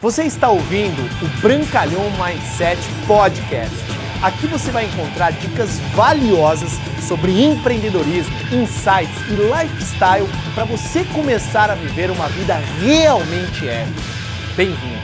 Você está ouvindo o Brancalhão Mindset Podcast. Aqui você vai encontrar dicas valiosas sobre empreendedorismo, insights e lifestyle para você começar a viver uma vida realmente épica. Bem-vindo!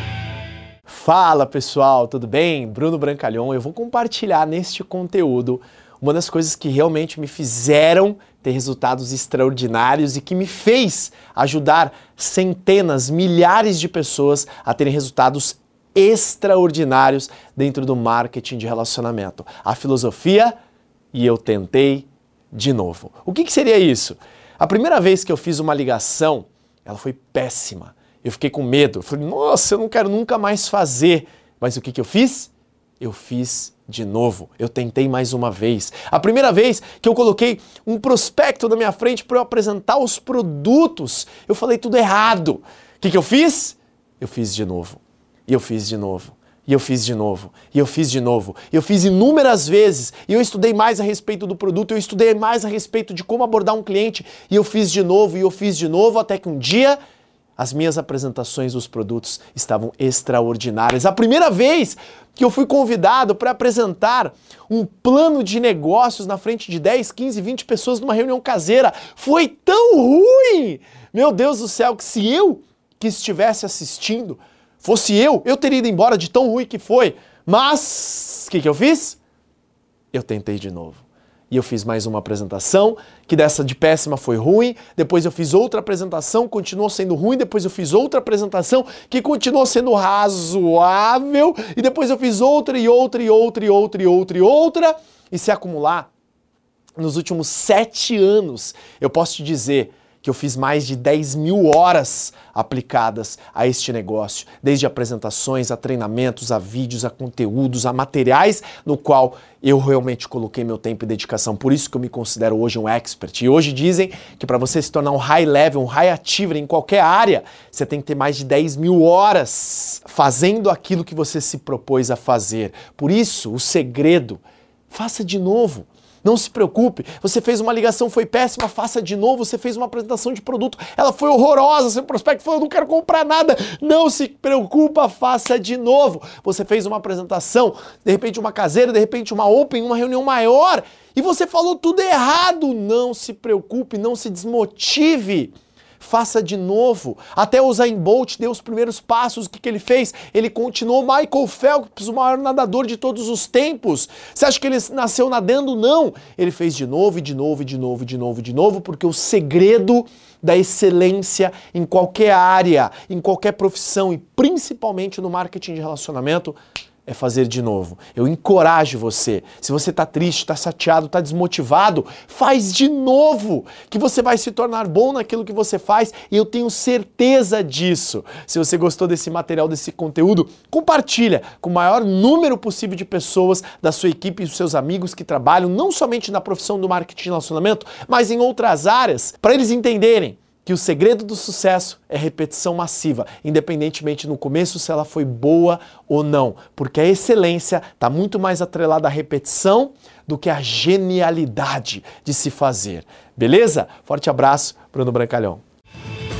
Fala pessoal, tudo bem? Bruno Brancalhão, eu vou compartilhar neste conteúdo uma das coisas que realmente me fizeram ter resultados extraordinários e que me fez ajudar centenas, milhares de pessoas a terem resultados extraordinários dentro do marketing de relacionamento. A filosofia e eu tentei de novo. O que, que seria isso? A primeira vez que eu fiz uma ligação, ela foi péssima. Eu fiquei com medo. Eu falei, nossa, eu não quero nunca mais fazer. Mas o que, que eu fiz? Eu fiz de novo. Eu tentei mais uma vez. A primeira vez que eu coloquei um prospecto na minha frente para eu apresentar os produtos, eu falei tudo errado. O que, que eu fiz? Eu fiz de novo. E eu fiz de novo. E eu fiz de novo, e eu fiz de novo, e eu fiz inúmeras vezes, e eu estudei mais a respeito do produto, eu estudei mais a respeito de como abordar um cliente, e eu fiz de novo, e eu fiz de novo, até que um dia as minhas apresentações dos produtos estavam extraordinárias. A primeira vez que eu fui convidado para apresentar um plano de negócios na frente de 10, 15, 20 pessoas numa reunião caseira foi tão ruim! Meu Deus do céu, que se eu que estivesse assistindo, fosse eu, eu teria ido embora de tão ruim que foi. Mas o que, que eu fiz? Eu tentei de novo e eu fiz mais uma apresentação, que dessa de péssima foi ruim, depois eu fiz outra apresentação, continuou sendo ruim, depois eu fiz outra apresentação, que continuou sendo razoável, e depois eu fiz outra e outra e outra e outra e outra e outra, e se acumular, nos últimos sete anos, eu posso te dizer que eu fiz mais de 10 mil horas aplicadas a este negócio, desde apresentações, a treinamentos, a vídeos, a conteúdos, a materiais, no qual eu realmente coloquei meu tempo e dedicação. Por isso que eu me considero hoje um expert. E hoje dizem que para você se tornar um high level, um high achiever em qualquer área, você tem que ter mais de 10 mil horas fazendo aquilo que você se propôs a fazer. Por isso, o segredo, faça de novo. Não se preocupe, você fez uma ligação, foi péssima, faça de novo. Você fez uma apresentação de produto, ela foi horrorosa. Seu prospecto falou: não quero comprar nada. Não se preocupa, faça de novo. Você fez uma apresentação, de repente uma caseira, de repente uma open, uma reunião maior, e você falou tudo errado. Não se preocupe, não se desmotive faça de novo. Até o Zayn Bolt deu os primeiros passos, o que, que ele fez? Ele continuou Michael Phelps, o maior nadador de todos os tempos. Você acha que ele nasceu nadando? Não. Ele fez de novo e de novo e de novo e de novo e de novo, porque o segredo da excelência em qualquer área, em qualquer profissão e principalmente no marketing de relacionamento é fazer de novo. Eu encorajo você. Se você está triste, está chateado, está desmotivado, faz de novo, que você vai se tornar bom naquilo que você faz e eu tenho certeza disso. Se você gostou desse material, desse conteúdo, compartilha com o maior número possível de pessoas da sua equipe e dos seus amigos que trabalham não somente na profissão do marketing e relacionamento, mas em outras áreas, para eles entenderem que o segredo do sucesso é repetição massiva, independentemente no começo se ela foi boa ou não, porque a excelência está muito mais atrelada à repetição do que à genialidade de se fazer. Beleza? Forte abraço, Bruno Brancalhão.